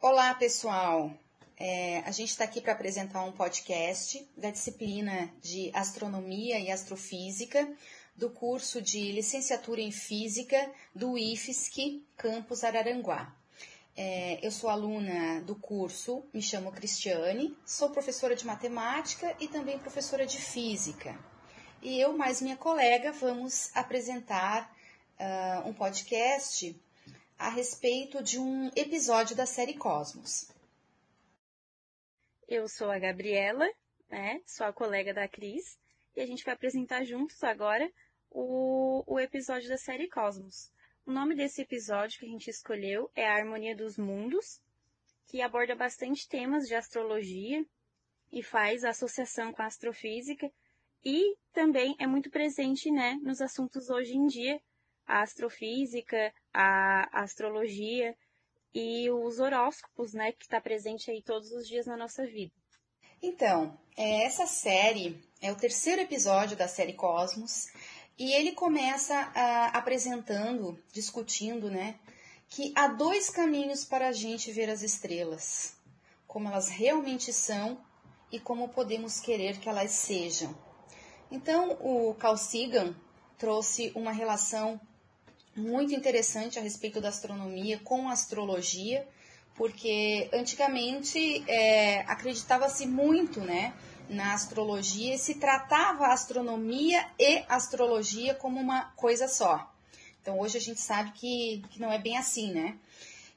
Olá, pessoal. É, a gente está aqui para apresentar um podcast da disciplina de Astronomia e Astrofísica do curso de Licenciatura em Física do IFSC, Campus Araranguá. É, eu sou aluna do curso, me chamo Cristiane, sou professora de matemática e também professora de física. E eu, mais minha colega, vamos apresentar uh, um podcast a respeito de um episódio da série Cosmos. Eu sou a Gabriela, né? Sou a colega da Cris, e a gente vai apresentar juntos agora o, o episódio da série Cosmos. O nome desse episódio que a gente escolheu é A Harmonia dos Mundos, que aborda bastante temas de astrologia e faz associação com a astrofísica e também é muito presente, né, nos assuntos hoje em dia, a astrofísica, a astrologia e os horóscopos, né, que está presente aí todos os dias na nossa vida. Então, é, essa série é o terceiro episódio da série Cosmos e ele começa a, apresentando, discutindo, né, que há dois caminhos para a gente ver as estrelas, como elas realmente são e como podemos querer que elas sejam. Então, o Carl Sagan trouxe uma relação muito interessante a respeito da astronomia com a astrologia, porque antigamente é, acreditava-se muito né, na astrologia e se tratava a astronomia e astrologia como uma coisa só. Então hoje a gente sabe que, que não é bem assim, né?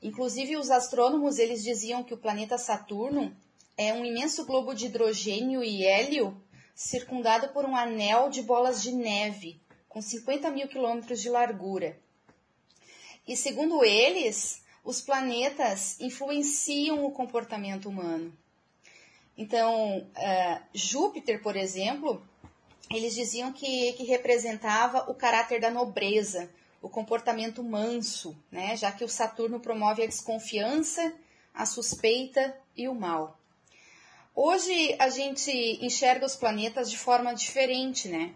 Inclusive os astrônomos eles diziam que o planeta Saturno é um imenso globo de hidrogênio e hélio circundado por um anel de bolas de neve com 50 mil quilômetros de largura. E segundo eles, os planetas influenciam o comportamento humano. Então, uh, Júpiter, por exemplo, eles diziam que, que representava o caráter da nobreza, o comportamento manso, né? já que o Saturno promove a desconfiança, a suspeita e o mal. Hoje a gente enxerga os planetas de forma diferente, né?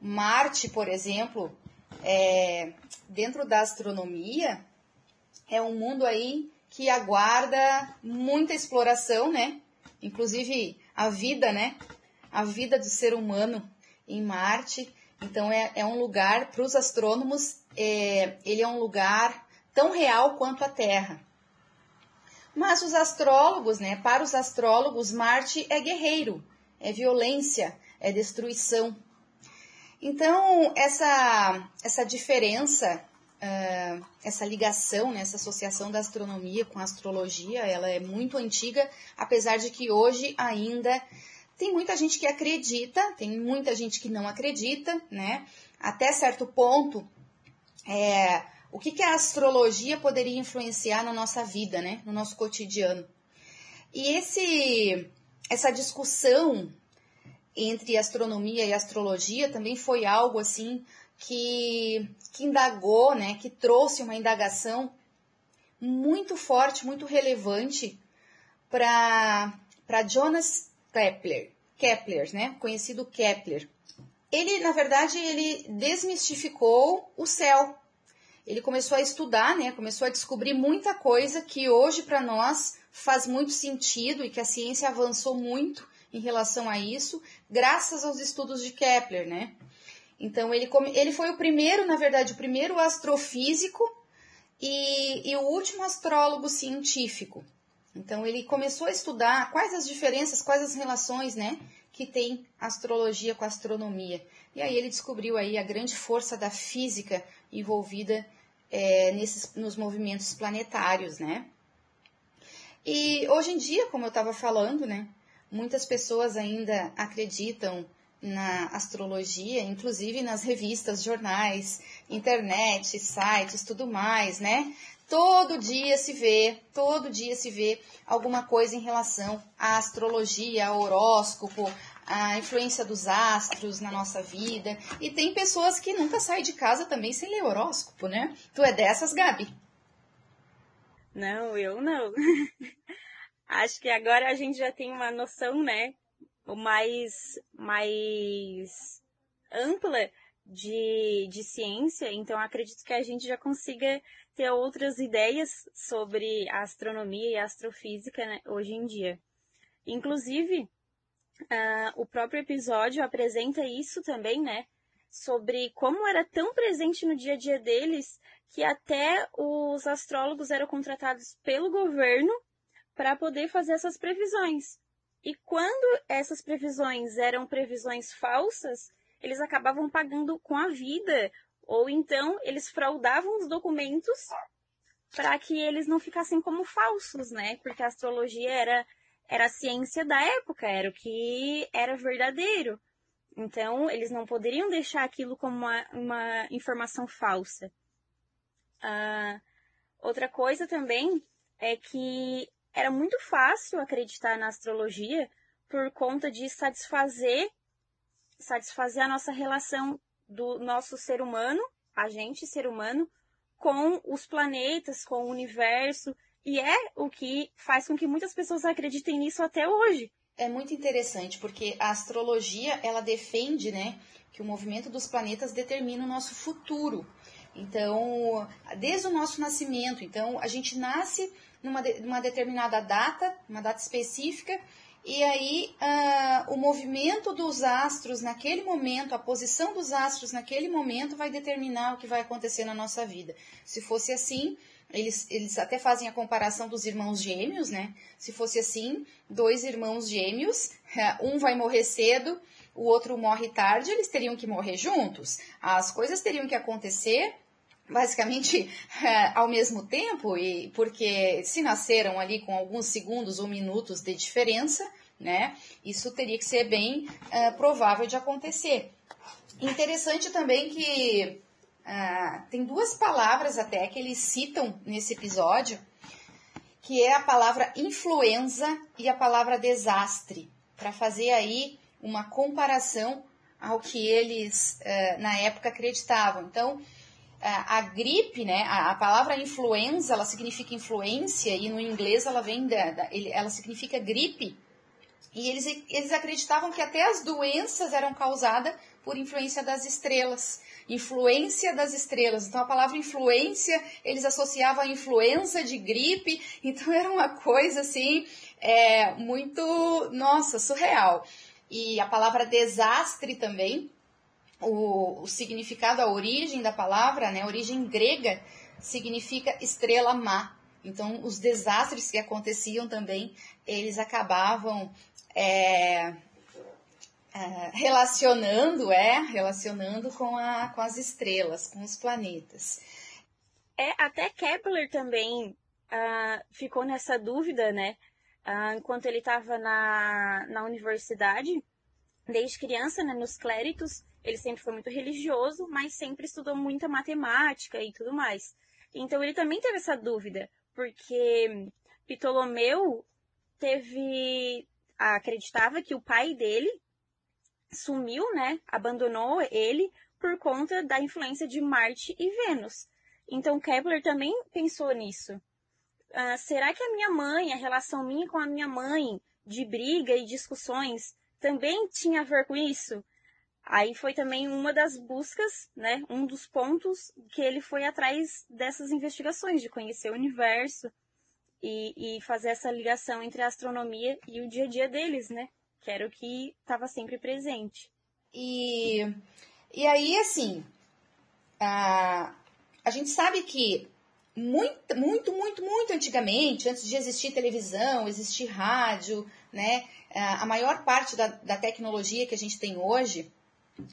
Marte, por exemplo, é, dentro da astronomia, é um mundo aí que aguarda muita exploração, né? Inclusive a vida, né? A vida do ser humano em Marte. Então é, é um lugar, para os astrônomos, é, ele é um lugar tão real quanto a Terra. Mas os astrólogos, né? Para os astrólogos, Marte é guerreiro, é violência, é destruição. Então, essa, essa diferença, uh, essa ligação, né, essa associação da astronomia com a astrologia, ela é muito antiga, apesar de que hoje ainda tem muita gente que acredita, tem muita gente que não acredita, né? Até certo ponto, é, o que, que a astrologia poderia influenciar na nossa vida, né? No nosso cotidiano. E esse, essa discussão entre astronomia e astrologia também foi algo assim que, que indagou, né, que trouxe uma indagação muito forte, muito relevante para Jonas Kepler, Kepler, né, conhecido Kepler. Ele, na verdade, ele desmistificou o céu. Ele começou a estudar, né, começou a descobrir muita coisa que hoje para nós faz muito sentido e que a ciência avançou muito em relação a isso, graças aos estudos de Kepler, né? Então ele, ele foi o primeiro, na verdade, o primeiro astrofísico e, e o último astrólogo científico. Então ele começou a estudar quais as diferenças, quais as relações, né, que tem astrologia com astronomia. E aí ele descobriu aí a grande força da física envolvida é, nesses, nos movimentos planetários, né? E hoje em dia, como eu estava falando, né, Muitas pessoas ainda acreditam na astrologia, inclusive nas revistas, jornais, internet, sites, tudo mais, né? Todo dia se vê, todo dia se vê alguma coisa em relação à astrologia, ao horóscopo, à influência dos astros na nossa vida. E tem pessoas que nunca saem de casa também sem ler horóscopo, né? Tu é dessas, Gabi? Não, eu não. Acho que agora a gente já tem uma noção, né, mais, mais ampla de, de ciência, então acredito que a gente já consiga ter outras ideias sobre a astronomia e a astrofísica né, hoje em dia. Inclusive, uh, o próprio episódio apresenta isso também, né? Sobre como era tão presente no dia a dia deles que até os astrólogos eram contratados pelo governo para poder fazer essas previsões. E quando essas previsões eram previsões falsas, eles acabavam pagando com a vida, ou então eles fraudavam os documentos para que eles não ficassem como falsos, né? Porque a astrologia era, era a ciência da época, era o que era verdadeiro. Então, eles não poderiam deixar aquilo como uma, uma informação falsa. Uh, outra coisa também é que era muito fácil acreditar na astrologia por conta de satisfazer satisfazer a nossa relação do nosso ser humano, a gente, ser humano, com os planetas, com o universo, e é o que faz com que muitas pessoas acreditem nisso até hoje. É muito interessante, porque a astrologia, ela defende, né, que o movimento dos planetas determina o nosso futuro. Então, desde o nosso nascimento, então a gente nasce numa, de, determinada data, uma data específica, e aí, uh, o movimento dos astros naquele momento, a posição dos astros naquele momento vai determinar o que vai acontecer na nossa vida. Se fosse assim, eles, eles até fazem a comparação dos irmãos gêmeos, né? Se fosse assim, dois irmãos gêmeos, um vai morrer cedo, o outro morre tarde, eles teriam que morrer juntos. As coisas teriam que acontecer basicamente é, ao mesmo tempo, e porque se nasceram ali com alguns segundos ou minutos de diferença, né? Isso teria que ser bem é, provável de acontecer. Interessante também que é, tem duas palavras até que eles citam nesse episódio, que é a palavra influenza e a palavra desastre, para fazer aí uma comparação ao que eles na época acreditavam. Então, a gripe, né, a, a, palavra influenza, ela significa influência e no inglês ela vem da, da ele, ela significa gripe. E eles, eles acreditavam que até as doenças eram causadas por influência das estrelas. Influência das estrelas. Então a palavra influência eles associavam a influenza de gripe. Então era uma coisa assim, é, muito, nossa, surreal. E a palavra desastre também, o, o significado, a origem da palavra, né, a origem grega, significa estrela má. Então, os desastres que aconteciam também, eles acabavam é, é, relacionando, é, relacionando com, a, com as estrelas, com os planetas. É, até Kepler também uh, ficou nessa dúvida, né? Uh, enquanto ele estava na, na universidade, desde criança, né, nos clérigos, ele sempre foi muito religioso, mas sempre estudou muita matemática e tudo mais. Então ele também teve essa dúvida, porque Ptolomeu teve acreditava que o pai dele sumiu, né? Abandonou ele por conta da influência de Marte e Vênus. Então Kepler também pensou nisso. Ah, será que a minha mãe, a relação minha com a minha mãe, de briga e discussões, também tinha a ver com isso? Aí foi também uma das buscas, né, um dos pontos que ele foi atrás dessas investigações, de conhecer o universo e, e fazer essa ligação entre a astronomia e o dia a dia deles, né, que era o que estava sempre presente. E, e aí, assim, a, a gente sabe que muito, muito, muito, muito antigamente, antes de existir televisão, existir rádio, né, a maior parte da, da tecnologia que a gente tem hoje,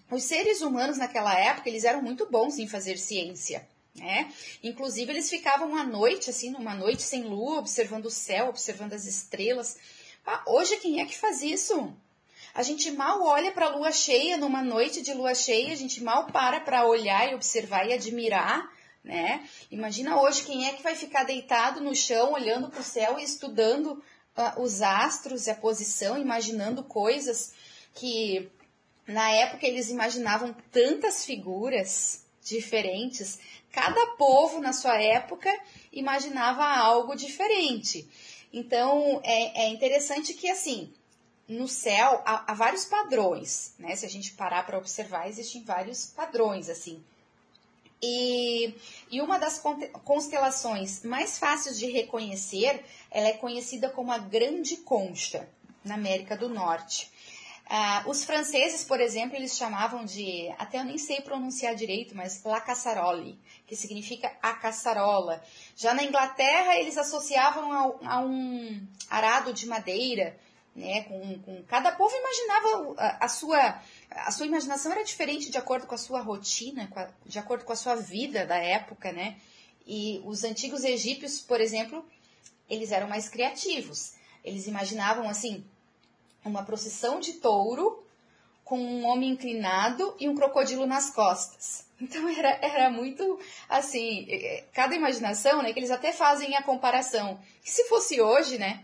os seres humanos naquela época, eles eram muito bons em fazer ciência. Né? Inclusive, eles ficavam à noite, assim, numa noite sem lua, observando o céu, observando as estrelas. Ah, hoje, quem é que faz isso? A gente mal olha para a lua cheia numa noite de lua cheia, a gente mal para para olhar e observar e admirar, né? Imagina hoje quem é que vai ficar deitado no chão, olhando para o céu e estudando uh, os astros e a posição, imaginando coisas que na época eles imaginavam tantas figuras diferentes. Cada povo na sua época imaginava algo diferente. Então, é, é interessante que, assim, no céu há, há vários padrões, né? Se a gente parar para observar, existem vários padrões, assim. E, e, uma das constelações mais fáceis de reconhecer, ela é conhecida como a Grande Concha, na América do Norte. Ah, os franceses, por exemplo, eles chamavam de, até eu nem sei pronunciar direito, mas la casserole, que significa a caçarola. Já na Inglaterra, eles associavam a, a um arado de madeira, né? Com, com, cada povo imaginava a, a, sua a sua imaginação era diferente de acordo com a sua rotina, a, de acordo com a sua vida da época, né? E os antigos egípcios, por exemplo, eles eram mais criativos. Eles imaginavam assim uma procissão de touro com um homem inclinado e um crocodilo nas costas. Então era, era muito assim, cada imaginação, né? Que eles até fazem a comparação. E se fosse hoje, né?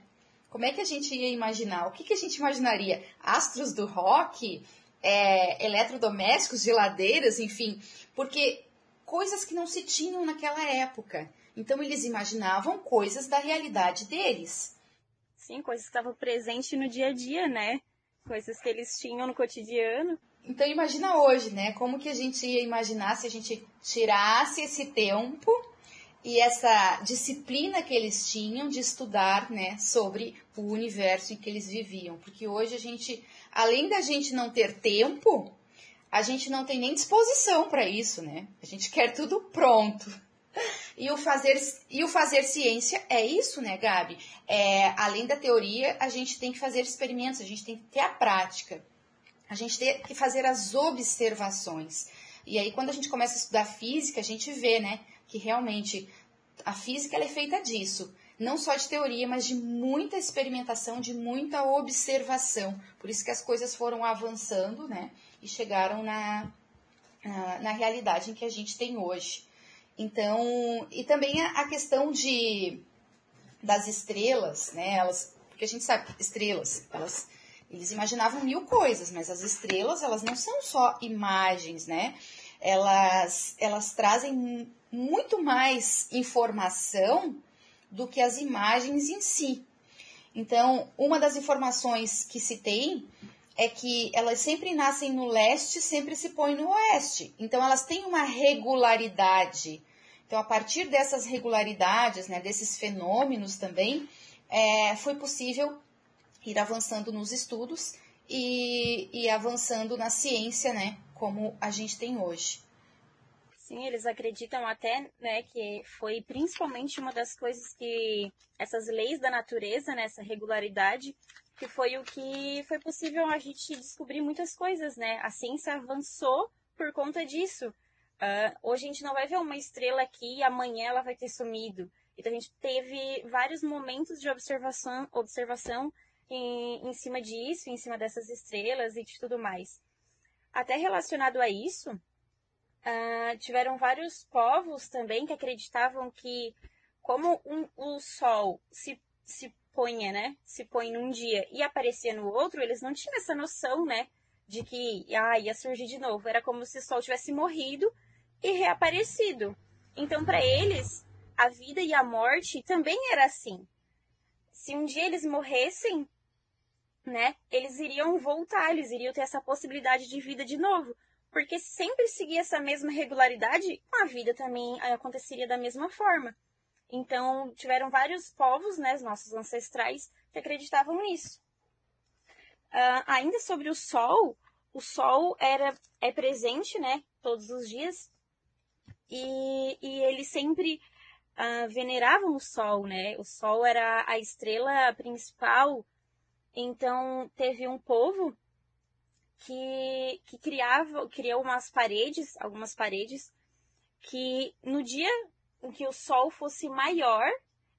Como é que a gente ia imaginar? O que, que a gente imaginaria? Astros do rock, é, eletrodomésticos, geladeiras, enfim, porque coisas que não se tinham naquela época. Então eles imaginavam coisas da realidade deles. Sim, coisas que estavam presentes no dia a dia, né? Coisas que eles tinham no cotidiano. Então imagina hoje, né? Como que a gente ia imaginar se a gente tirasse esse tempo e essa disciplina que eles tinham de estudar, né, sobre o universo em que eles viviam, porque hoje a gente, além da gente não ter tempo, a gente não tem nem disposição para isso, né? A gente quer tudo pronto. E o fazer e o fazer ciência é isso, né, Gabi? É, além da teoria, a gente tem que fazer experimentos, a gente tem que ter a prática. A gente tem que fazer as observações. E aí, quando a gente começa a estudar física, a gente vê, né, que realmente a física é feita disso. Não só de teoria, mas de muita experimentação, de muita observação. Por isso que as coisas foram avançando, né? E chegaram na, na, na realidade em que a gente tem hoje. Então, e também a, questão de das estrelas, né? Elas, porque a gente sabe, estrelas, elas eles imaginavam mil coisas, mas as estrelas, elas não são só imagens, né? Elas, elas trazem muito mais informação do que as imagens em si. Então, uma das informações que se tem é que elas sempre nascem no leste, sempre se põem no oeste. Então, elas têm uma regularidade. Então, a partir dessas regularidades, né, desses fenômenos também, é, foi possível ir avançando nos estudos e, e avançando na ciência, né, como a gente tem hoje. Sim, eles acreditam até, né, que foi principalmente uma das coisas que essas leis da natureza, né, essa regularidade, que foi o que foi possível a gente descobrir muitas coisas, né? A ciência avançou por conta disso. Uh, hoje a gente não vai ver uma estrela aqui e amanhã ela vai ter sumido. Então a gente teve vários momentos de observação, observação em, em cima disso, em cima dessas estrelas e de tudo mais. Até relacionado a isso, uh, tiveram vários povos também que acreditavam que, como um, o Sol se, se ponha, né? Se põe num dia e aparecia no outro, eles não tinham essa noção, né? De que ah, ia surgir de novo. Era como se o Sol tivesse morrido e reaparecido. Então, para eles, a vida e a morte também era assim. Se um dia eles morressem, né, eles iriam voltar, eles iriam ter essa possibilidade de vida de novo. Porque sempre seguir essa mesma regularidade, a vida também aconteceria da mesma forma. Então, tiveram vários povos, né, nossos ancestrais, que acreditavam nisso. Uh, ainda sobre o Sol, o Sol era, é presente, né, todos os dias, e, e eles sempre uh, veneravam o Sol, né, o Sol era a estrela principal então, teve um povo que, que criava, criou umas paredes, algumas paredes, que no dia em que o sol fosse maior,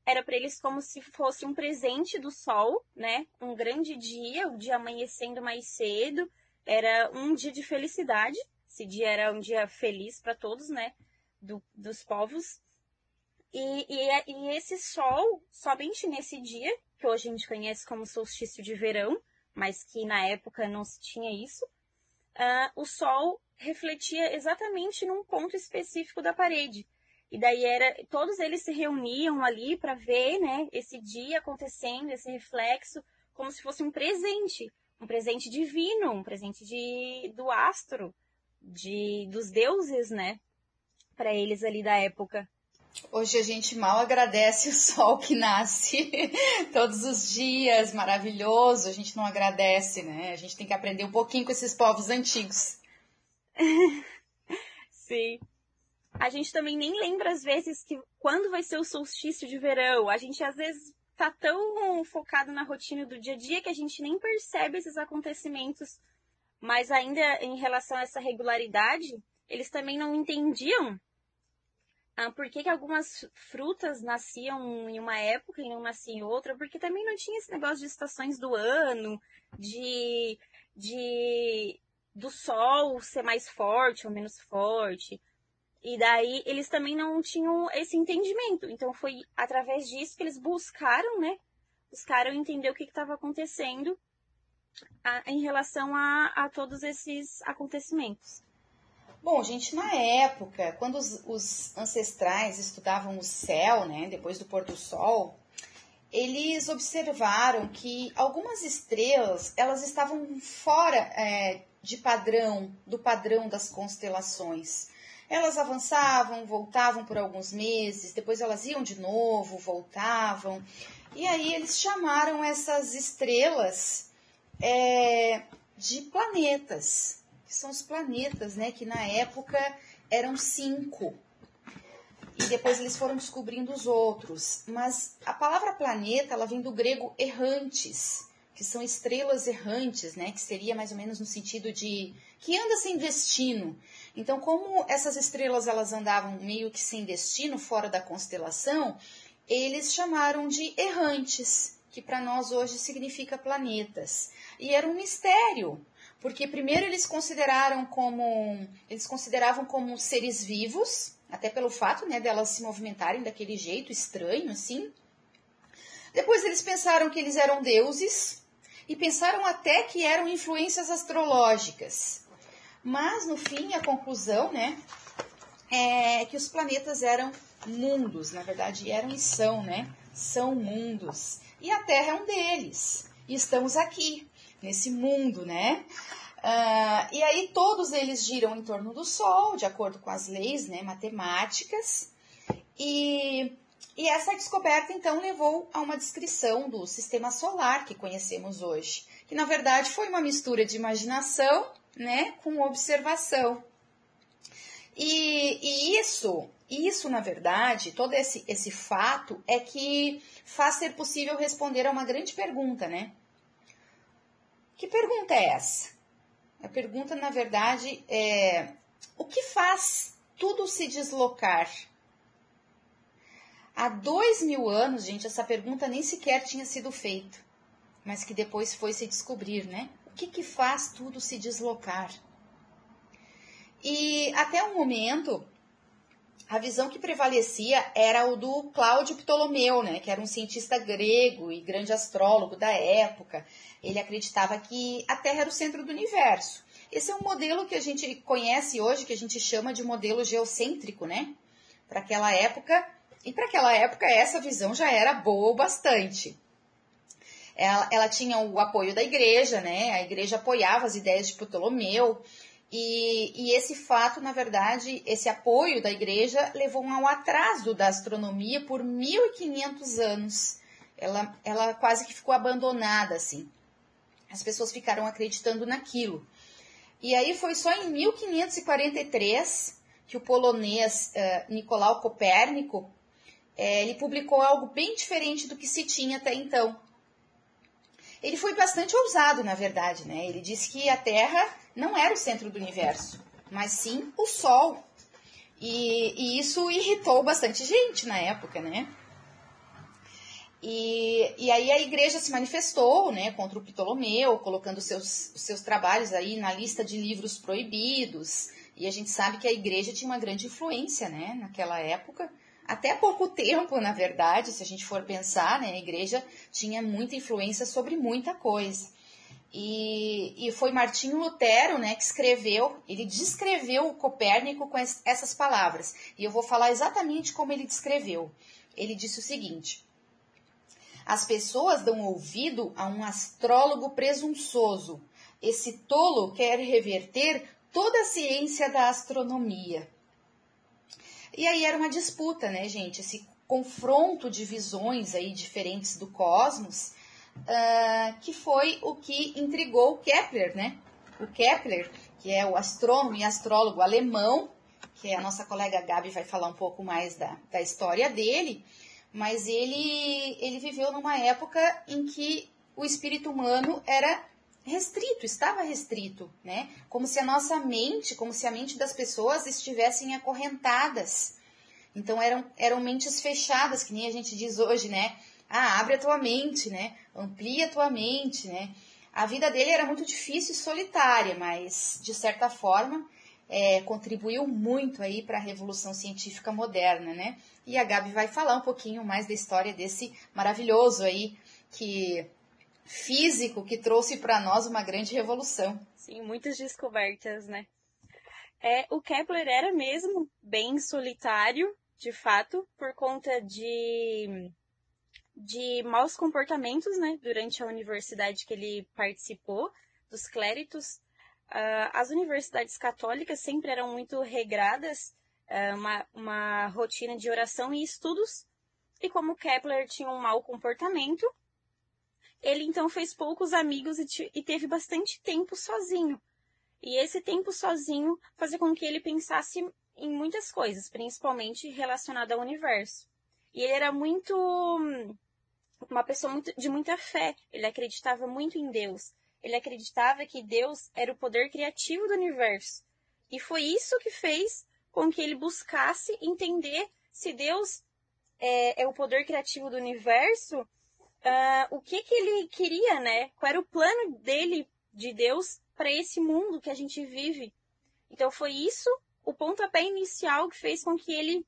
era para eles como se fosse um presente do sol, né? Um grande dia, o dia amanhecendo mais cedo, era um dia de felicidade. Esse dia era um dia feliz para todos, né? Do, dos povos. E, e, e esse sol, somente nesse dia, que hoje a gente conhece como solstício de verão, mas que na época não se tinha isso, uh, o Sol refletia exatamente num ponto específico da parede. E daí era, todos eles se reuniam ali para ver, né, esse dia acontecendo, esse reflexo, como se fosse um presente, um presente divino, um presente de, do astro, de, dos deuses, né, para eles ali da época. Hoje a gente mal agradece o sol que nasce todos os dias, maravilhoso. A gente não agradece, né? A gente tem que aprender um pouquinho com esses povos antigos. Sim. A gente também nem lembra às vezes que quando vai ser o solstício de verão. A gente às vezes tá tão focado na rotina do dia a dia que a gente nem percebe esses acontecimentos. Mas ainda em relação a essa regularidade, eles também não entendiam ah, por que, que algumas frutas nasciam em uma época e não nasciam em outra, porque também não tinha esse negócio de estações do ano, de, de do sol ser mais forte ou menos forte. E daí eles também não tinham esse entendimento. Então foi através disso que eles buscaram, né? Buscaram entender o que estava acontecendo a, em relação a, a todos esses acontecimentos. Bom, gente, na época, quando os, os, ancestrais estudavam o céu, né, depois do pôr do sol, eles observaram que algumas estrelas elas estavam fora é, de padrão, do padrão das constelações. Elas avançavam, voltavam por alguns meses, depois elas iam de novo, voltavam. E aí eles chamaram essas estrelas é, de planetas que são os planetas, né? Que na época eram cinco. E depois eles foram descobrindo os outros. Mas a palavra planeta, ela vem do grego errantes, que são estrelas errantes, né? Que seria mais ou menos no sentido de que anda sem destino. Então, como essas estrelas elas andavam meio que sem destino, fora da constelação, eles chamaram de errantes, que para nós hoje significa planetas. E era um mistério, porque primeiro eles consideraram como eles consideravam como seres vivos, até pelo fato, né, delas se movimentarem daquele jeito estranho assim. Depois eles pensaram que eles eram deuses e pensaram até que eram influências astrológicas. Mas no fim a conclusão, né, é que os planetas eram mundos, na verdade eram e são, né? São mundos. E a Terra é um deles. E estamos aqui nesse mundo, né? Uh, e aí todos eles giram em torno do Sol, de acordo com as leis né, matemáticas. E, e essa descoberta, então, levou a uma descrição do sistema solar que conhecemos hoje, que na verdade foi uma mistura de imaginação né, com observação. E, e isso, isso, na verdade, todo esse, esse fato é que faz ser possível responder a uma grande pergunta, né? Que pergunta é essa? A pergunta, na verdade, é: o que faz tudo se deslocar? Há dois mil anos, gente, essa pergunta nem sequer tinha sido feita, mas que depois foi se descobrir, né? O que, que faz tudo se deslocar? E até o momento, a visão que prevalecia era o do Cláudio Ptolomeu, né, que era um cientista grego e grande astrólogo da época. Ele acreditava que a Terra era o centro do universo. Esse é um modelo que a gente conhece hoje, que a gente chama de modelo geocêntrico, né? Para aquela época, e para aquela época essa visão já era boa o bastante. Ela, ela tinha o apoio da igreja, né? A igreja apoiava as ideias de Ptolomeu, e, e, esse fato, na verdade, esse apoio da igreja levou a um atraso da astronomia por 1500 anos. Ela, ela quase que ficou abandonada, assim. As pessoas ficaram acreditando naquilo. E aí foi só em 1543 que o polonês uh, Nicolau Copérnico eh, ele publicou algo bem diferente do que se tinha até então. Ele foi bastante ousado, na verdade, né? Ele disse que a Terra não era o centro do universo, mas sim o Sol. E, e isso irritou bastante gente na época, né? E, e aí a igreja se manifestou né, contra o Ptolomeu, colocando seus, seus trabalhos aí na lista de livros proibidos. E a gente sabe que a igreja tinha uma grande influência né, naquela época. Até pouco tempo, na verdade, se a gente for pensar, né, a igreja tinha muita influência sobre muita coisa. E, e foi Martinho Lutero né, que escreveu, ele descreveu o Copérnico com es, essas palavras. E eu vou falar exatamente como ele descreveu. Ele disse o seguinte: As pessoas dão ouvido a um astrólogo presunçoso. Esse tolo quer reverter toda a ciência da astronomia. E aí era uma disputa, né, gente? Esse confronto de visões aí diferentes do cosmos uh, que foi o que intrigou Kepler, né? O Kepler, que é o astrônomo e astrólogo alemão, que a nossa colega Gabi vai falar um pouco mais da, da história dele, mas ele, ele viveu numa época em que o espírito humano era restrito, estava restrito, né? Como se a nossa mente, como se a mente das pessoas estivessem acorrentadas. Então eram, eram mentes fechadas, que nem a gente diz hoje, né? Ah, abre a tua mente, né? Amplia a tua mente, né? A vida dele era muito difícil e solitária, mas de certa forma é, contribuiu muito aí para a revolução científica moderna, né? E a Gabi vai falar um pouquinho mais da história desse maravilhoso aí que físico que trouxe para nós uma grande revolução. Sim, muitas descobertas, né? É, o Kepler era mesmo bem solitário, de fato, por conta de de maus comportamentos, né, durante a universidade que ele participou, dos cléritos. Uh, as universidades católicas sempre eram muito regradas, uh, uma, uma rotina de oração e estudos, e como Kepler tinha um mau comportamento, ele então fez poucos amigos e, e teve bastante tempo sozinho. E esse tempo sozinho fazia com que ele pensasse em muitas coisas, principalmente relacionada ao universo. E ele era muito uma pessoa muito, de muita fé. Ele acreditava muito em Deus. Ele acreditava que Deus era o poder criativo do universo. E foi isso que fez com que ele buscasse entender se Deus é, é o poder criativo do universo, uh, o que, que ele queria, né? Qual era o plano dele, de Deus, para esse mundo que a gente vive. Então foi isso o pontapé inicial que fez com que ele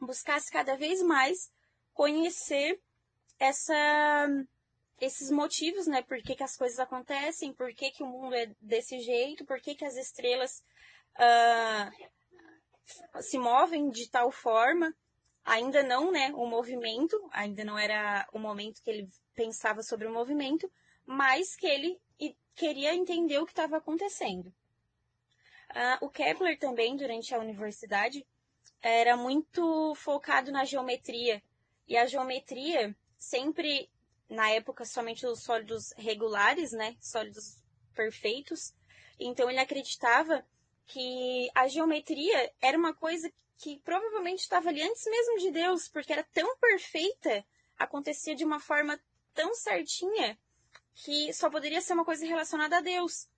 buscasse cada vez mais conhecer essa, esses motivos, né? Por que, que as coisas acontecem, por que, que o mundo é desse jeito, por que, que as estrelas uh, se movem de tal forma. Ainda não, né? O movimento, ainda não era o momento que ele pensava sobre o movimento, mas que ele queria entender o que estava acontecendo. Uh, o Kepler também, durante a universidade, era muito focado na geometria. E a geometria sempre, na época, somente os sólidos regulares, né? Sólidos perfeitos. Então ele acreditava que a geometria era uma coisa que provavelmente estava ali antes mesmo de Deus, porque era tão perfeita, acontecia de uma forma tão certinha, que só poderia ser uma coisa relacionada a Deus.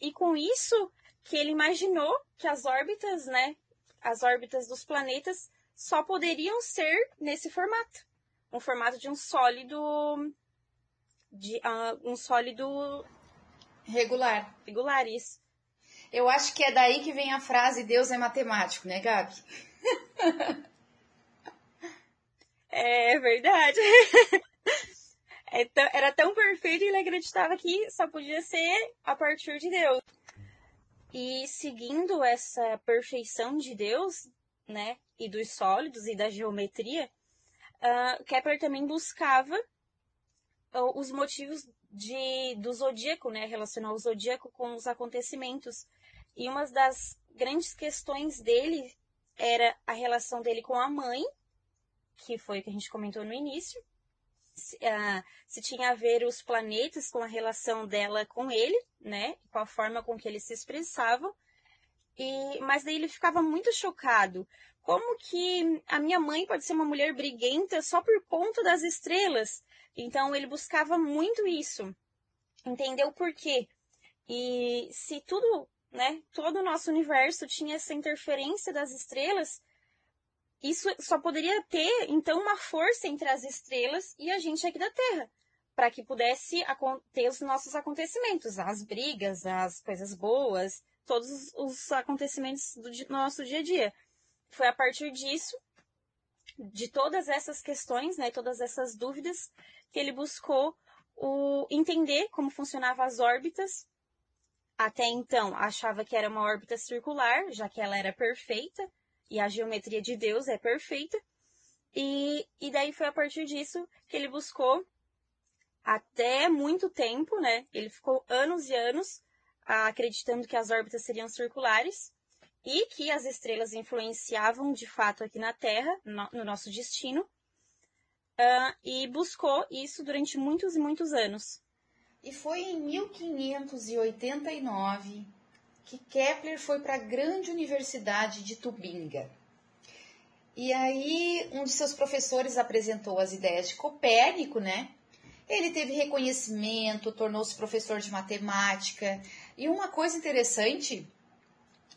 E com isso que ele imaginou que as órbitas, né, as órbitas dos planetas só poderiam ser nesse formato um formato de um sólido. De, uh, um sólido. Regular. Regular, isso. Eu acho que é daí que vem a frase Deus é matemático, né, Gabi? é verdade. É era tão perfeito e ele acreditava que só podia ser a partir de Deus. E seguindo essa perfeição de Deus, né, e dos sólidos e da geometria, uh, Kepler também buscava uh, os motivos de, do zodíaco, né? Relacionar o zodíaco com os acontecimentos. E uma das grandes questões dele era a relação dele com a mãe, que foi o que a gente comentou no início. Se, uh, se tinha a ver os planetas com a relação dela com ele, né? Com a forma com que eles se expressavam. E, mas daí ele ficava muito chocado, como que a minha mãe pode ser uma mulher briguenta só por conta das estrelas? Então ele buscava muito isso, entender o porquê. E se tudo, né, todo o nosso universo tinha essa interferência das estrelas, isso só poderia ter, então, uma força entre as estrelas e a gente aqui da Terra, para que pudesse ter os nossos acontecimentos, as brigas, as coisas boas, todos os acontecimentos do nosso dia a dia foi a partir disso, de todas essas questões, né, todas essas dúvidas, que ele buscou o, entender como funcionavam as órbitas. Até então, achava que era uma órbita circular, já que ela era perfeita, e a geometria de Deus é perfeita. E, e daí foi a partir disso que ele buscou até muito tempo, né? Ele ficou anos e anos acreditando que as órbitas seriam circulares e que as estrelas influenciavam de fato aqui na Terra, no, no nosso destino, uh, e buscou isso durante muitos e muitos anos. E foi em 1589 que Kepler foi para a grande universidade de Tubinga. E aí um de seus professores apresentou as ideias de Copérnico, né? Ele teve reconhecimento, tornou-se professor de matemática. E uma coisa interessante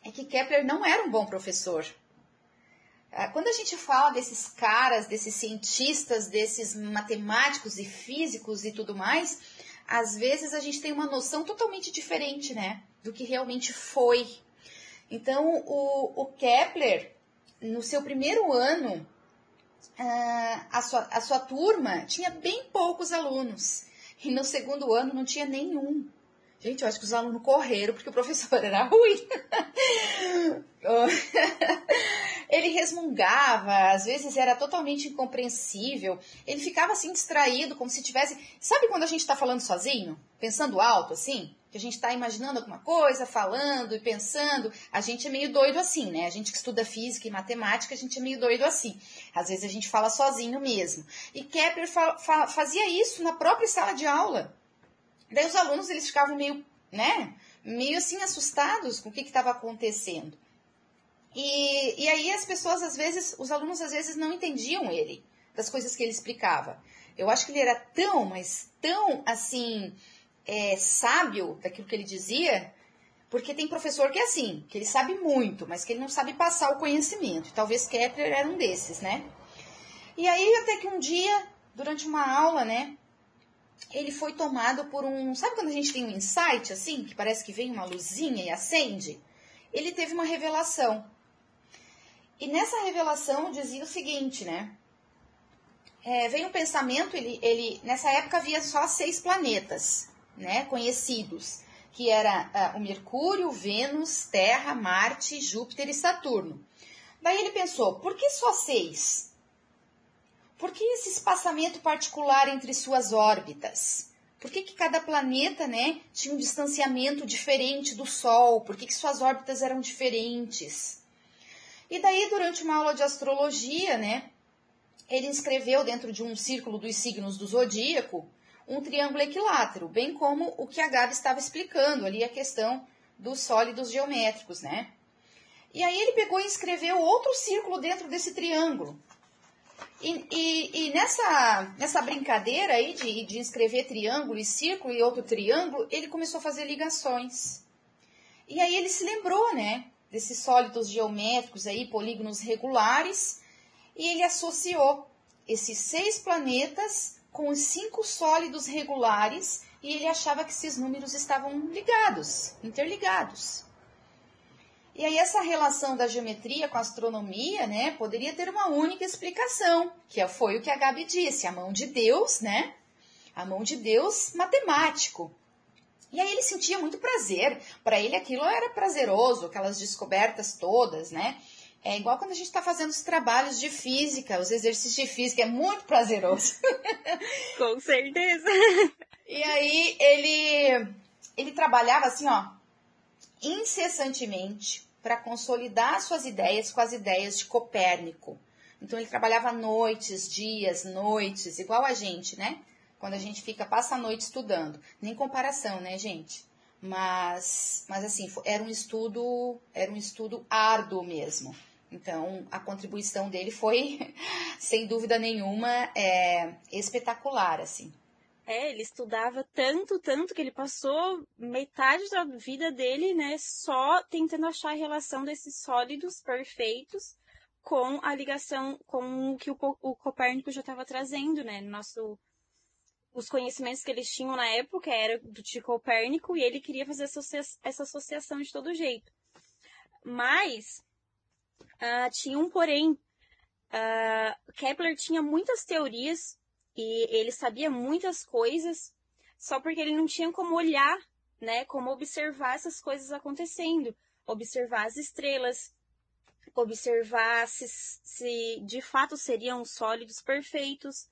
é que Kepler não era um bom professor. Ah, quando a gente fala desses caras, desses cientistas, desses matemáticos e físicos e tudo mais, às vezes a gente tem uma noção totalmente diferente, né? Do que realmente foi. Então, o, o Kepler, no seu primeiro ano, ah, a, sua, a sua turma tinha bem poucos alunos. E no segundo ano não tinha nenhum. Gente, eu acho que os alunos correram porque o professor era ruim. Ele resmungava, às vezes era totalmente incompreensível. Ele ficava assim distraído, como se tivesse. Sabe quando a gente está falando sozinho? Pensando alto, assim? Que a gente está imaginando alguma coisa, falando e pensando. A gente é meio doido assim, né? A gente que estuda física e matemática, a gente é meio doido assim. Às vezes a gente fala sozinho mesmo. E Kepler fa fa fazia isso na própria sala de aula. Daí os alunos eles ficavam meio, né, meio assim assustados com o que estava acontecendo. E, e aí as pessoas às vezes, os alunos às vezes não entendiam ele, das coisas que ele explicava. Eu acho que ele era tão, mas tão assim, é, sábio daquilo que ele dizia, porque tem professor que é assim, que ele sabe muito, mas que ele não sabe passar o conhecimento. Talvez Kepler era um desses, né? E aí até que um dia, durante uma aula, né, ele foi tomado por um. Sabe quando a gente tem um insight assim, que parece que vem uma luzinha e acende? Ele teve uma revelação. E nessa revelação dizia o seguinte, né? É, veio um pensamento, ele, ele, nessa época havia só seis planetas, né, conhecidos, que era uh, o Mercúrio, Vênus, Terra, Marte, Júpiter e Saturno. Daí ele pensou, por que só seis? Por que esse espaçamento particular entre suas órbitas? Por que, que cada planeta né, tinha um distanciamento diferente do Sol? Por que, que suas órbitas eram diferentes? E daí, durante uma aula de astrologia, né, ele escreveu dentro de um círculo dos signos do zodíaco um triângulo equilátero, bem como o que a Gabi estava explicando ali, a questão dos sólidos geométricos, né? E aí ele pegou e escreveu outro círculo dentro desse triângulo. E, e, e, nessa, nessa brincadeira aí de, de escrever triângulo e círculo e outro triângulo, ele começou a fazer ligações. E aí ele se lembrou, né, desses sólidos geométricos aí, polígonos regulares, e ele associou esses seis planetas com os cinco sólidos regulares, e ele achava que esses números estavam ligados, interligados. E aí essa relação da geometria com a astronomia, né, poderia ter uma única explicação, que foi o que a Gabi disse, a mão de Deus, né? A mão de Deus matemático. E aí ele sentia muito prazer, para ele aquilo era prazeroso, aquelas descobertas todas, né? É igual quando a gente está fazendo os trabalhos de física, os exercícios de física, é muito prazeroso. Com certeza. E aí ele ele trabalhava assim, ó, incessantemente para consolidar suas ideias com as ideias de Copérnico. Então ele trabalhava noites, dias, noites, igual a gente, né? Quando a gente fica, passa a noite estudando. Nem comparação, né, gente? Mas, mas assim, era um estudo, era um estudo árduo mesmo. Então, a contribuição dele foi, sem dúvida nenhuma, é, espetacular, assim. É, ele estudava tanto, tanto que ele passou metade da vida dele, né, só tentando achar a relação desses sólidos perfeitos com a ligação com o que o, o Copérnico já estava trazendo, né, nosso os conhecimentos que eles tinham na época era do de Copérnico e ele queria fazer essa associação de todo jeito. Mas uh, tinha um porém. Uh, Kepler tinha muitas teorias e ele sabia muitas coisas, só porque ele não tinha como olhar, né, como observar essas coisas acontecendo, observar as estrelas, observar se, se de fato seriam sólidos perfeitos.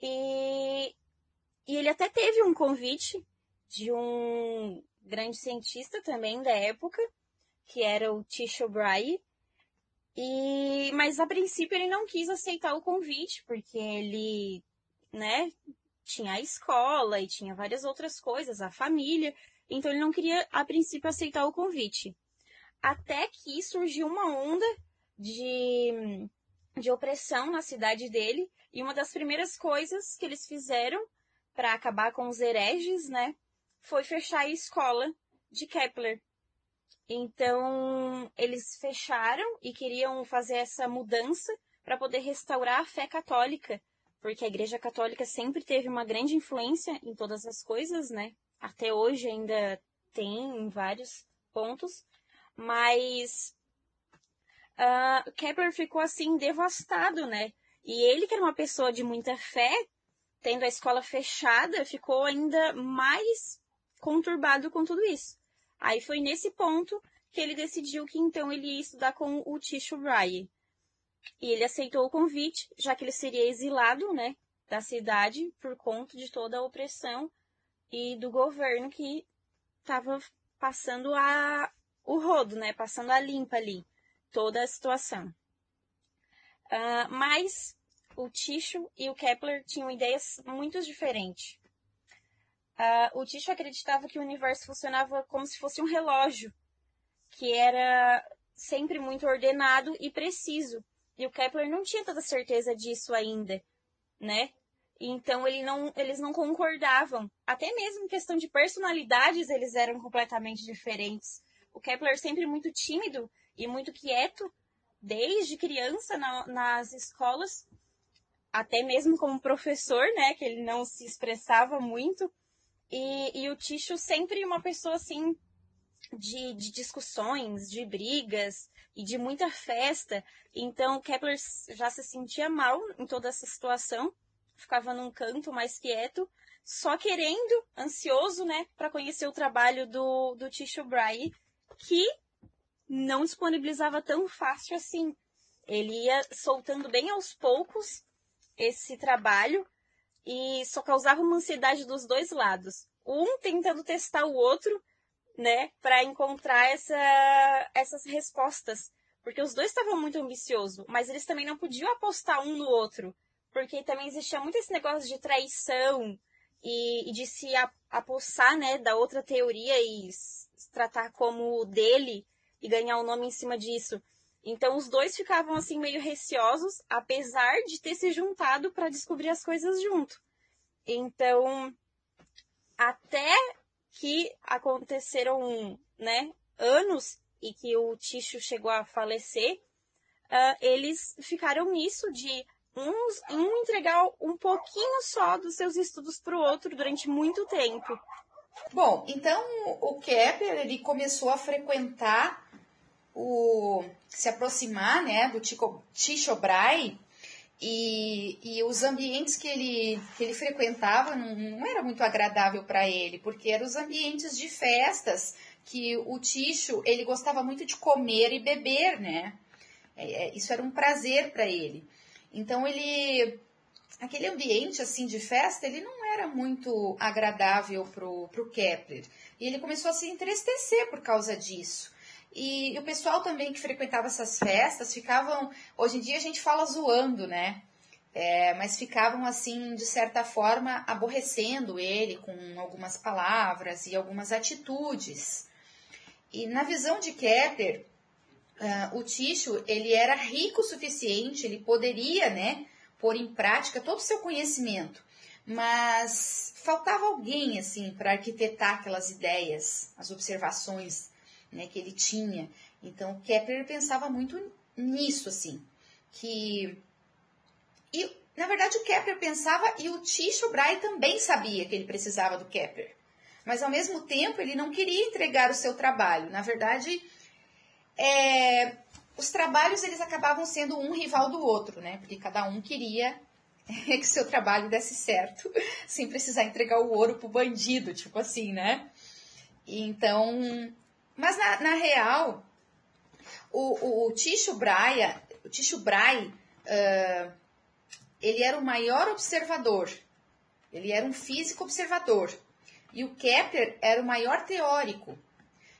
E, e ele até teve um convite de um grande cientista também da época, que era o Tycho Brahe, e, mas a princípio ele não quis aceitar o convite, porque ele, né, tinha a escola e tinha várias outras coisas, a família, então ele não queria a princípio aceitar o convite. Até que surgiu uma onda de, de opressão na cidade dele, e uma das primeiras coisas que eles fizeram para acabar com os hereges, né, foi fechar a escola de Kepler. Então, eles fecharam e queriam fazer essa mudança para poder restaurar a fé católica, porque a Igreja Católica sempre teve uma grande influência em todas as coisas, né? Até hoje ainda tem em vários pontos, mas uh, Kepler ficou assim devastado, né? E ele, que era uma pessoa de muita fé, tendo a escola fechada, ficou ainda mais conturbado com tudo isso. Aí foi nesse ponto que ele decidiu que então ele ia estudar com o Tycho Brahe. E ele aceitou o convite, já que ele seria exilado, né, da cidade por conta de toda a opressão e do governo que estava passando a, o rodo, né, passando a limpa ali, toda a situação. Uh, mas o Tycho e o Kepler tinham ideias muito diferentes. Uh, o Tycho acreditava que o universo funcionava como se fosse um relógio, que era sempre muito ordenado e preciso. E o Kepler não tinha toda certeza disso ainda, né? Então ele não, eles não concordavam. Até mesmo em questão de personalidades, eles eram completamente diferentes. O Kepler sempre muito tímido e muito quieto, desde criança na, nas escolas, até mesmo como professor, né? Que ele não se expressava muito. E, e o Ticho sempre uma pessoa assim de, de, discussões, de brigas e de muita festa. Então Kepler já se sentia mal em toda essa situação, ficava num canto mais quieto, só querendo, ansioso, né, para conhecer o trabalho do, do Tycho Brahe, que não disponibilizava tão fácil assim. Ele ia soltando bem aos poucos esse trabalho e só causava uma ansiedade dos dois lados. Um tentando testar o outro, né, para encontrar essa, essas respostas. Porque os dois estavam muito ambiciosos, mas eles também não podiam apostar um no outro. Porque também existia muito esse negócio de traição e, e de se apossar, né, da outra teoria e tratar como dele e ganhar o um nome em cima disso. Então os dois ficavam assim meio receosos, apesar de ter se juntado para descobrir as coisas junto. Então, até que aconteceram, né, anos e que o Ticho chegou a falecer, uh, eles ficaram nisso de uns, um entregar um pouquinho só dos seus estudos para o outro durante muito tempo. Bom, então o Kepler ele começou a frequentar o se aproximar, né, do Tycho Brahe e, e os ambientes que ele, que ele frequentava não, não era muito agradável para ele, porque eram os ambientes de festas que o Ticho ele gostava muito de comer e beber, né? É, é isso era um prazer para ele. Então ele aquele ambiente assim de festa ele não era muito agradável pro, pro Kepler e ele começou a se entristecer por causa disso. E, o pessoal também que frequentava essas festas ficavam, hoje em dia a gente fala zoando, né? É, mas ficavam assim, de certa forma, aborrecendo ele com algumas palavras e algumas atitudes. E na visão de Kepler, uh, o Ticho, ele era rico o suficiente, ele poderia, né, pôr em prática todo o seu conhecimento, mas faltava alguém, assim, para arquitetar aquelas ideias, as observações né, que ele tinha. Então, Kepler pensava muito nisso, assim, que... E, na verdade, o Kepler pensava e o Tycho Brahe também sabia que ele precisava do Kepler. Mas, ao mesmo tempo, ele não queria entregar o seu trabalho. Na verdade, é, os trabalhos eles acabavam sendo um rival do outro, né? Porque cada um queria que seu trabalho desse certo, sem precisar entregar o ouro pro bandido, tipo assim, né? Então, mas na, na real, o, o, o Ticho Braia, o Ticho Brai, uh, ele era o maior observador, ele era um físico observador, e o Kepler era o maior teórico.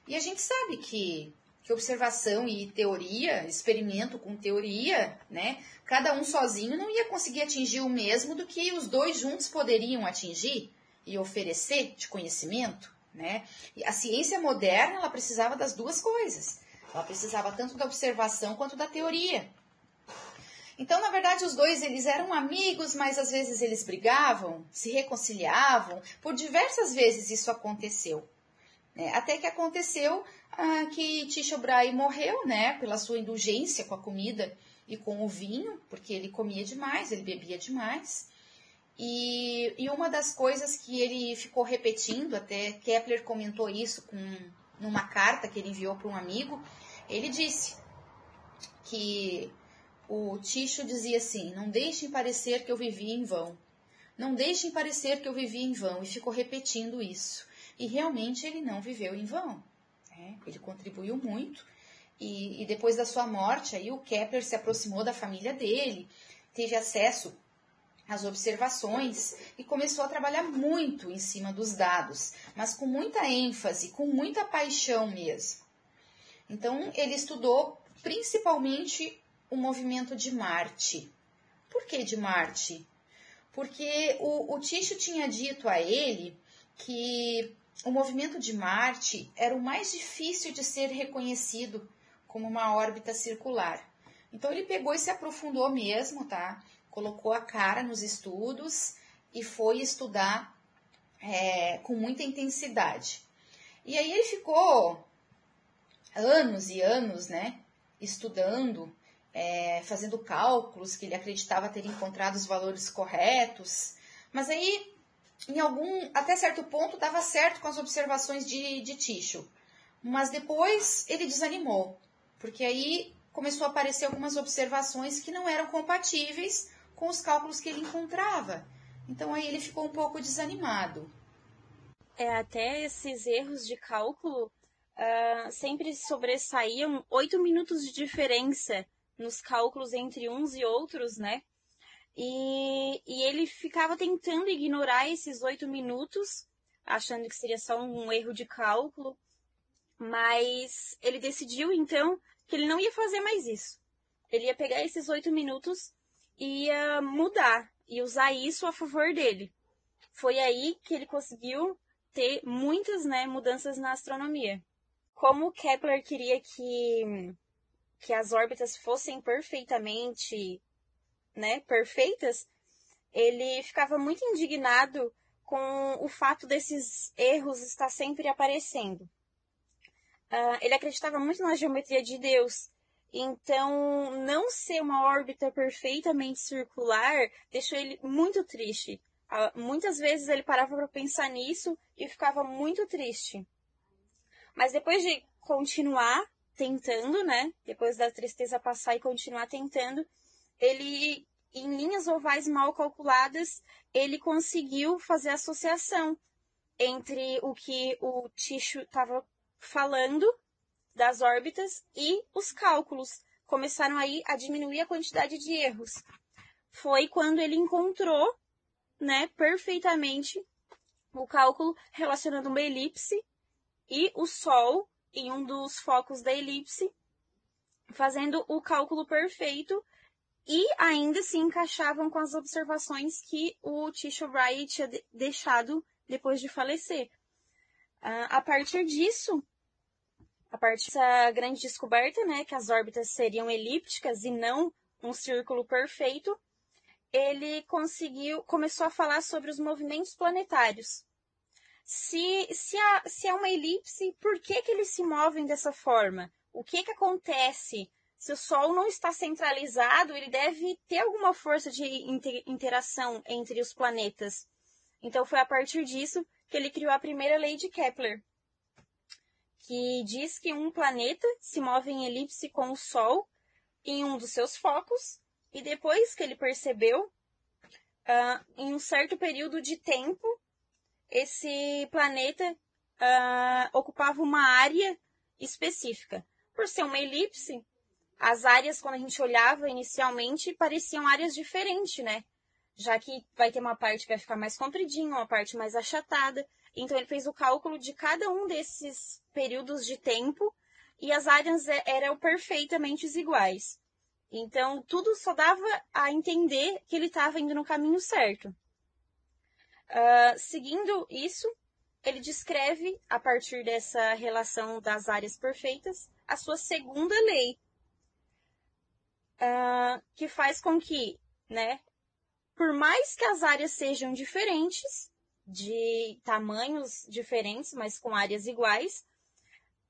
E a gente sabe que que observação e teoria, experimento com teoria, né? Cada um sozinho não ia conseguir atingir o mesmo do que os dois juntos poderiam atingir e oferecer de conhecimento, né? E a ciência moderna, ela precisava das duas coisas. Ela precisava tanto da observação quanto da teoria. Então, na verdade, os dois eles eram amigos, mas às vezes eles brigavam, se reconciliavam. Por diversas vezes isso aconteceu. Né? Até que aconteceu ah, que Tisha Brahe morreu, né, pela sua indulgência com a comida e com o vinho, porque ele comia demais, ele bebia demais. E, e uma das coisas que ele ficou repetindo, até Kepler comentou isso com, numa carta que ele enviou para um amigo, ele disse que o Ticho dizia assim: Não deixem parecer que eu vivi em vão. Não deixem parecer que eu vivi em vão. E ficou repetindo isso. E realmente ele não viveu em vão. Né? Ele contribuiu muito. E, e, depois da sua morte, aí o Kepler se aproximou da família dele, teve acesso às observações e começou a trabalhar muito em cima dos dados, mas com muita ênfase, com muita paixão mesmo. Então, ele estudou principalmente o movimento de Marte. Por que de Marte? Porque o, o Ticho tinha dito a ele que o movimento de Marte era o mais difícil de ser reconhecido como uma órbita circular. Então ele pegou e se aprofundou mesmo, tá? Colocou a cara nos estudos e foi estudar é, com muita intensidade. E aí ele ficou anos e anos, né? Estudando, é, fazendo cálculos que ele acreditava ter encontrado os valores corretos. Mas aí em algum, até certo ponto, dava certo com as observações de, de Ticho. Mas depois ele desanimou, porque aí começou a aparecer algumas observações que não eram compatíveis com os cálculos que ele encontrava. Então aí ele ficou um pouco desanimado. É, até esses erros de cálculo uh, sempre sobressaíam oito minutos de diferença nos cálculos entre uns e outros, né? E, e ele ficava tentando ignorar esses oito minutos, achando que seria só um erro de cálculo, mas ele decidiu então que ele não ia fazer mais isso. Ele ia pegar esses oito minutos ia mudar e usar isso a favor dele. Foi aí que ele conseguiu ter muitas né, mudanças na astronomia. Como Kepler queria que, que as órbitas fossem perfeitamente né, perfeitas, ele ficava muito indignado com o fato desses erros estar sempre aparecendo. Uh, ele acreditava muito na geometria de Deus, então não ser uma órbita perfeitamente circular deixou ele muito triste. Uh, muitas vezes ele parava para pensar nisso e ficava muito triste. Mas depois de continuar tentando, né? Depois da tristeza passar e continuar tentando, ele, em linhas ovais mal calculadas, ele conseguiu fazer associação entre o que o Ticho estava falando das órbitas e os cálculos. Começaram aí a diminuir a quantidade de erros. Foi quando ele encontrou, né, perfeitamente o cálculo relacionando uma elipse e o Sol em um dos focos da elipse, fazendo o cálculo perfeito e ainda se encaixavam com as observações que o Tycho Brahe tinha deixado depois de falecer. Uh, a partir disso, a partir dessa grande descoberta, né, que as órbitas seriam elípticas e não um círculo perfeito, ele conseguiu, começou a falar sobre os movimentos planetários. Se, se, se é uma elipse, por que, que eles se movem dessa forma? O que, que acontece se o Sol não está centralizado, ele deve ter alguma força de interação entre os planetas. Então foi a partir disso que ele criou a primeira lei de Kepler, que diz que um planeta se move em elipse com o Sol em um dos seus focos, e depois que ele percebeu uh, em um certo período de tempo, esse planeta uh, ocupava uma área específica. Por ser uma elipse, as áreas, quando a gente olhava inicialmente, pareciam áreas diferentes, né? Já que vai ter uma parte que vai ficar mais compridinha, uma parte mais achatada. Então ele fez o cálculo de cada um desses períodos de tempo e as áreas é, eram perfeitamente iguais. Então tudo só dava a entender que ele estava indo no caminho certo. Uh, seguindo isso, ele descreve, a partir dessa relação das áreas perfeitas, a sua segunda lei, uh, que faz com que, né, por mais que as áreas sejam diferentes, de tamanhos diferentes, mas com áreas iguais,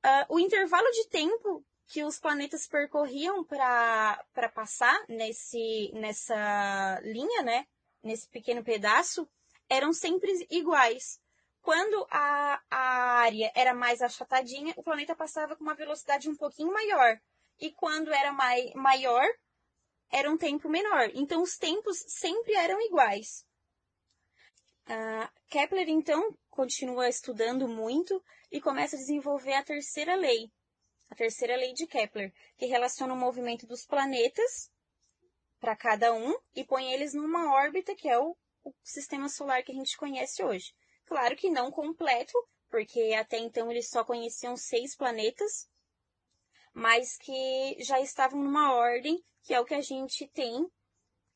uh, o intervalo de tempo que os planetas percorriam para passar nesse, nessa linha, né, nesse pequeno pedaço, eram sempre iguais. Quando a, a área era mais achatadinha, o planeta passava com uma velocidade um pouquinho maior. E quando era mai, maior, era um tempo menor. Então, os tempos sempre eram iguais. Uh, Kepler, então, continua estudando muito e começa a desenvolver a terceira lei, a terceira lei de Kepler, que relaciona o movimento dos planetas para cada um e põe eles numa órbita que é o, o sistema solar que a gente conhece hoje. Claro que não completo, porque até então eles só conheciam seis planetas, mas que já estavam numa ordem que é o que a gente tem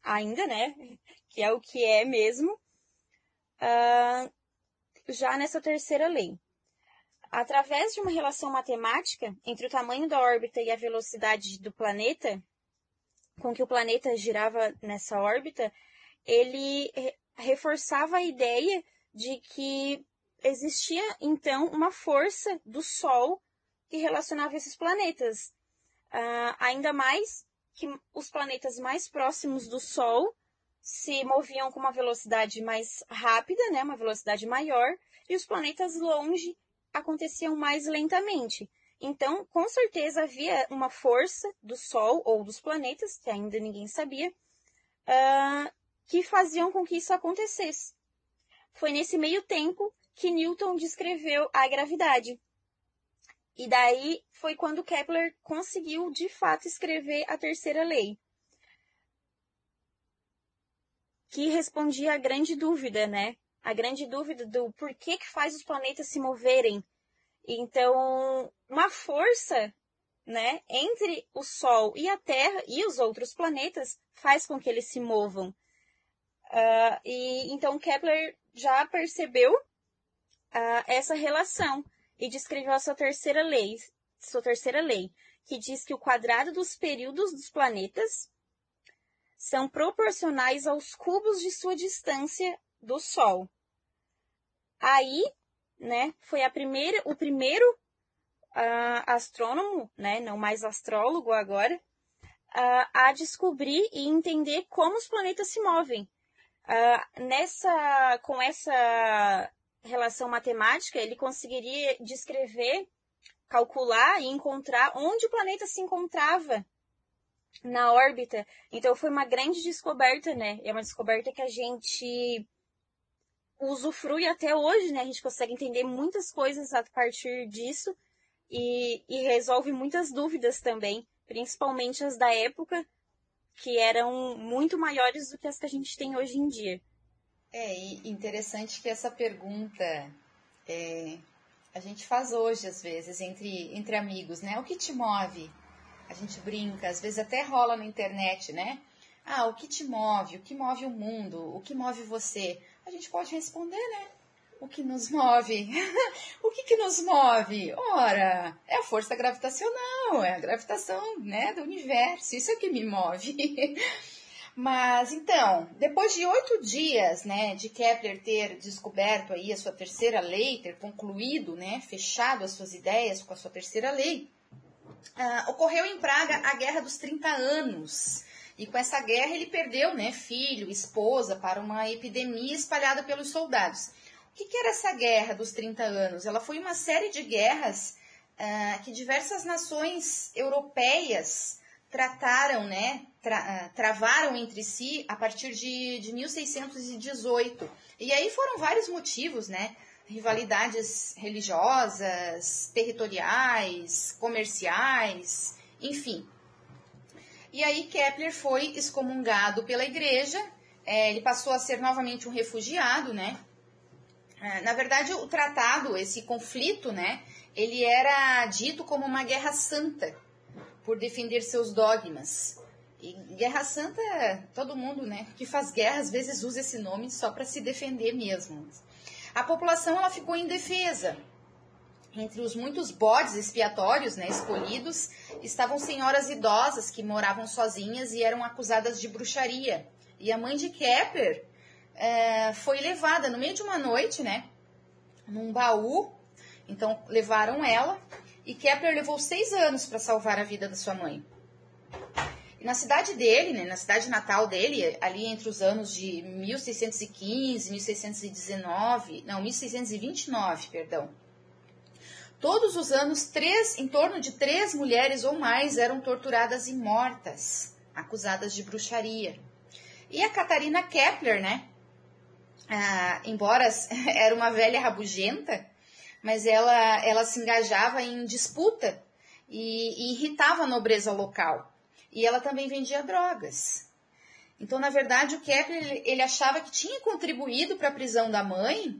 ainda, né? Que é o que é mesmo, uh, já nessa terceira lei. Através de uma relação matemática entre o tamanho da órbita e a velocidade do planeta, com que o planeta girava nessa órbita, ele reforçava a ideia de que existia então uma força do Sol que relacionava esses planetas. Uh, ainda mais que os planetas mais próximos do Sol se moviam com uma velocidade mais rápida, né, uma velocidade maior, e os planetas longe aconteciam mais lentamente. Então, com certeza havia uma força do Sol ou dos planetas, que ainda ninguém sabia, uh, que faziam com que isso acontecesse. Foi nesse meio tempo que Newton descreveu a gravidade. E daí foi quando Kepler conseguiu de fato escrever a terceira lei. Que respondia à grande dúvida, né? A grande dúvida do porquê que faz os planetas se moverem. Então, uma força, né, entre o Sol e a Terra e os outros planetas faz com que eles se movam. Uh, e então Kepler já percebeu uh, essa relação e descreveu a sua terceira lei, sua terceira lei, que diz que o quadrado dos períodos dos planetas são proporcionais aos cubos de sua distância do Sol. Aí, né, foi a primeira, o primeiro uh, astrônomo, né, não mais astrólogo agora, uh, a descobrir e entender como os planetas se movem. Uh, nessa, com essa relação matemática, ele conseguiria descrever, calcular e encontrar onde o planeta se encontrava na órbita. Então foi uma grande descoberta, né? É uma descoberta que a gente usufrui até hoje, né? A gente consegue entender muitas coisas a partir disso e, e resolve muitas dúvidas também, principalmente as da época, que eram muito maiores do que as que a gente tem hoje em dia. É, interessante que essa pergunta é, a gente faz hoje, às vezes, entre, entre amigos, né? O que te move? A gente brinca, às vezes até rola na internet, né? Ah, o que te move? O que move o mundo? O que move você? A gente pode responder, né? O que nos move? o que, que nos move? Ora, é a força gravitacional, é a gravitação né, do universo. Isso é que me move. Mas então, depois de oito dias, né, de Kepler ter descoberto aí a sua terceira lei, ter concluído, né, fechado as suas ideias com a sua terceira lei, uh, ocorreu em Praga a Guerra dos 30 Anos. E com essa guerra ele perdeu, né, filho, esposa para uma epidemia espalhada pelos soldados. O que, que era essa Guerra dos 30 Anos? Ela foi uma série de guerras uh, que diversas nações europeias trataram, né, tra travaram entre si a partir de, de 1618. E aí foram vários motivos, né? Rivalidades religiosas, territoriais, comerciais, enfim. E aí Kepler foi excomungado pela igreja, é, ele passou a ser novamente um refugiado, né? É, na verdade, o tratado, esse conflito, né, ele era dito como uma guerra santa por defender seus dogmas. E Guerra Santa, todo mundo né, que faz guerra às vezes usa esse nome só para se defender mesmo. A população ela ficou indefesa. Entre os muitos bodes expiatórios né, escolhidos, estavam senhoras idosas que moravam sozinhas e eram acusadas de bruxaria. E a mãe de Kepler é, foi levada no meio de uma noite, né, num baú. Então levaram ela e Kepler levou seis anos para salvar a vida da sua mãe. Na cidade dele, né, na cidade natal dele, ali entre os anos de 1615 e 1619, não, 1629, perdão. Todos os anos, três, em torno de três mulheres ou mais eram torturadas e mortas, acusadas de bruxaria. E a Catarina Kepler, né? Ah, embora era uma velha rabugenta, mas ela, ela se engajava em disputa e, e irritava a nobreza local. E ela também vendia drogas. Então, na verdade, o Kepler ele achava que tinha contribuído para a prisão da mãe,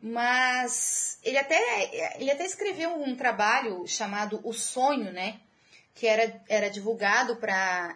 mas ele até, ele até escreveu um trabalho chamado O Sonho, né? Que era, era divulgado para.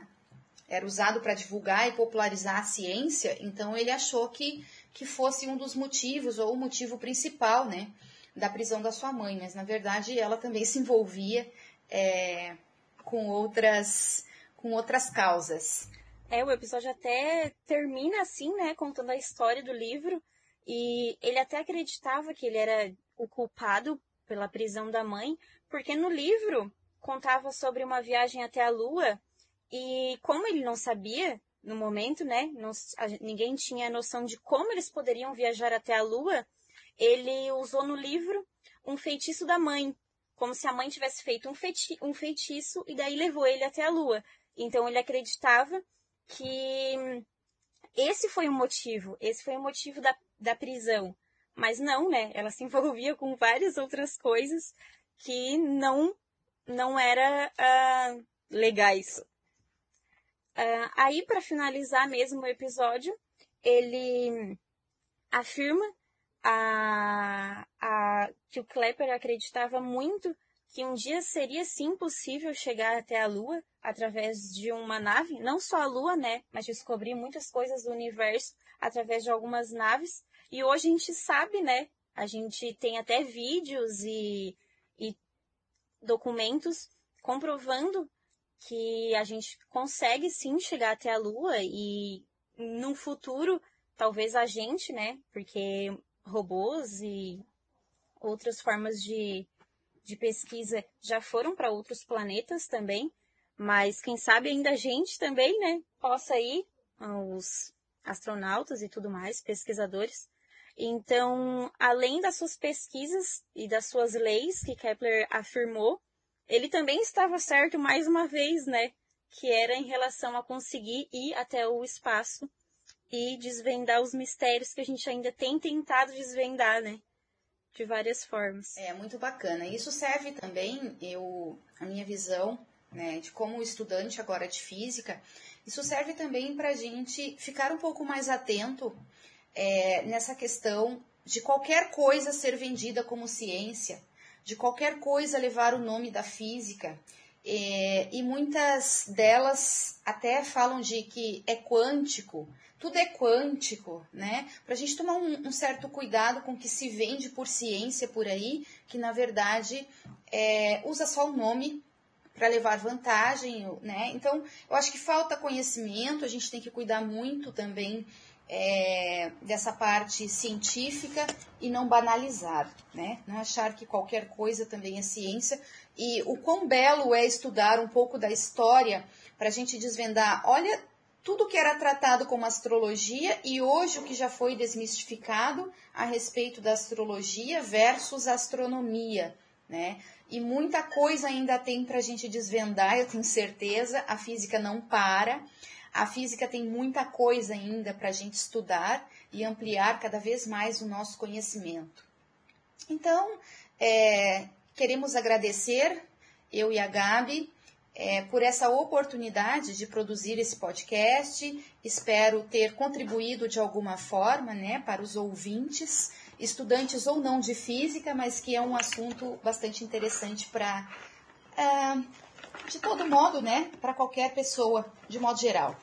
Era usado para divulgar e popularizar a ciência, então ele achou que, que fosse um dos motivos, ou o motivo principal, né? da prisão da sua mãe, mas na verdade ela também se envolvia é, com outras com outras causas. É, o episódio até termina assim, né, contando a história do livro, e ele até acreditava que ele era o culpado pela prisão da mãe, porque no livro contava sobre uma viagem até a Lua, e como ele não sabia no momento, né, não, a, ninguém tinha noção de como eles poderiam viajar até a Lua, ele usou no livro um feitiço da mãe, como se a mãe tivesse feito um, feiti um feitiço e daí levou ele até a lua. Então ele acreditava que esse foi o motivo, esse foi o motivo da, da prisão. Mas não, né? Ela se envolvia com várias outras coisas que não, não era uh, legais. Uh, aí, para finalizar mesmo o episódio, ele afirma a, a, que o Klepper acreditava muito que um dia seria sim possível chegar até a Lua através de uma nave, não só a Lua, né, mas descobrir muitas coisas do universo através de algumas naves. E hoje a gente sabe, né, a gente tem até vídeos e, e documentos comprovando que a gente consegue sim chegar até a Lua e no futuro talvez a gente, né, porque robôs e outras formas de, de pesquisa já foram para outros planetas também, mas quem sabe ainda a gente também, né, possa ir, os astronautas e tudo mais, pesquisadores. Então, além das suas pesquisas e das suas leis que Kepler afirmou, ele também estava certo mais uma vez, né, que era em relação a conseguir ir até o espaço e desvendar os mistérios que a gente ainda tem tentado desvendar, né? De várias formas. É muito bacana. Isso serve também, eu, a minha visão, né, de como estudante agora de física, isso serve também para a gente ficar um pouco mais atento é, nessa questão de qualquer coisa ser vendida como ciência, de qualquer coisa levar o nome da física. É, e muitas delas até falam de que é quântico, tudo é quântico, né? Para a gente tomar um, um, certo cuidado com o que se vende por ciência por aí, que na verdade é, usa só o nome para levar vantagem, né? Então, eu acho que falta conhecimento, a gente tem que cuidar muito também é, dessa parte científica e não banalizar, né? Não achar que qualquer coisa também é ciência. E o quão belo é estudar um pouco da história para a gente desvendar. Olha tudo que era tratado como astrologia e hoje o que já foi desmistificado a respeito da astrologia versus astronomia, né? E muita coisa ainda tem para a gente desvendar, eu tenho certeza. A física não para. A física tem muita coisa ainda para a gente estudar e ampliar cada vez mais o nosso conhecimento. Então, é, queremos agradecer, eu e a Gabi, é, por essa oportunidade de produzir esse podcast. Espero ter contribuído de alguma forma né, para os ouvintes, estudantes ou não de física, mas que é um assunto bastante interessante para, é, de todo modo, né, para qualquer pessoa, de modo geral.